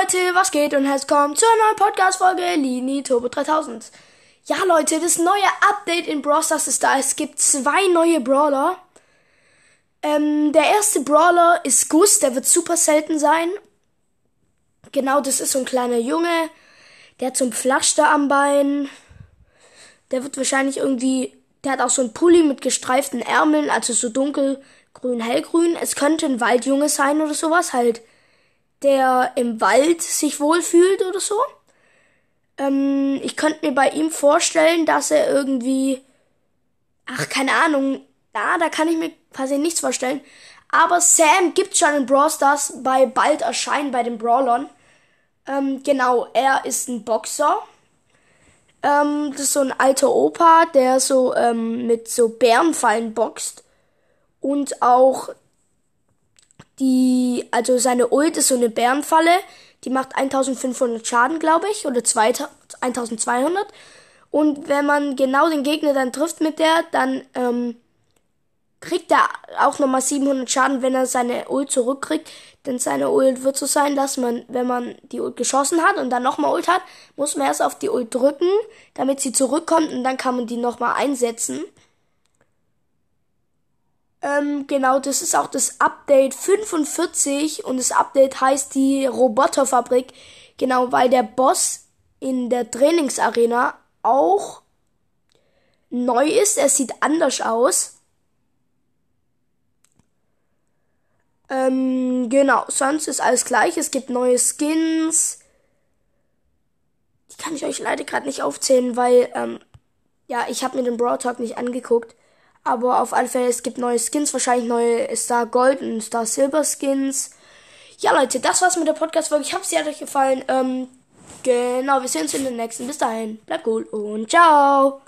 Leute, was geht und herzlich willkommen zur neuen Podcast-Folge Lini Turbo 3000. Ja, Leute, das neue Update in Brawl Stars ist da. Es gibt zwei neue Brawler. Ähm, der erste Brawler ist Gus, der wird super selten sein. Genau, das ist so ein kleiner Junge. Der hat so ein Pflaster am Bein. Der wird wahrscheinlich irgendwie. Der hat auch so ein Pulli mit gestreiften Ärmeln, also so dunkelgrün, hellgrün. Es könnte ein Waldjunge sein oder sowas, halt der im Wald sich wohlfühlt oder so. Ähm, ich könnte mir bei ihm vorstellen, dass er irgendwie, ach, keine Ahnung, da, da kann ich mir quasi nichts vorstellen. Aber Sam gibt's schon in Brawl Stars bei bald erscheinen bei den Brawlern. Ähm, genau, er ist ein Boxer. Ähm, das ist so ein alter Opa, der so ähm, mit so Bärenfallen boxt. Und auch die, also seine Ult ist so eine Bärenfalle, die macht 1500 Schaden, glaube ich, oder 1200. Und wenn man genau den Gegner dann trifft mit der, dann ähm, kriegt er auch nochmal 700 Schaden, wenn er seine Ult zurückkriegt. Denn seine Ult wird so sein, dass man, wenn man die Ult geschossen hat und dann nochmal Ult hat, muss man erst auf die Ult drücken, damit sie zurückkommt und dann kann man die nochmal einsetzen. Ähm, genau, das ist auch das Update 45 und das Update heißt die Roboterfabrik. Genau, weil der Boss in der Trainingsarena auch neu ist. Er sieht anders aus. Ähm, genau, sonst ist alles gleich. Es gibt neue Skins. Die kann ich euch leider gerade nicht aufzählen, weil, ähm, ja, ich habe mir den Brawl Talk nicht angeguckt. Aber auf alle Fälle, es gibt neue Skins, wahrscheinlich neue Star Gold und Star Silber Skins. Ja, Leute, das war's mit der Podcast-Folge. Ich hoffe, sie hat euch gefallen. Ähm, genau, wir sehen uns in der nächsten. Bis dahin, bleibt cool und ciao.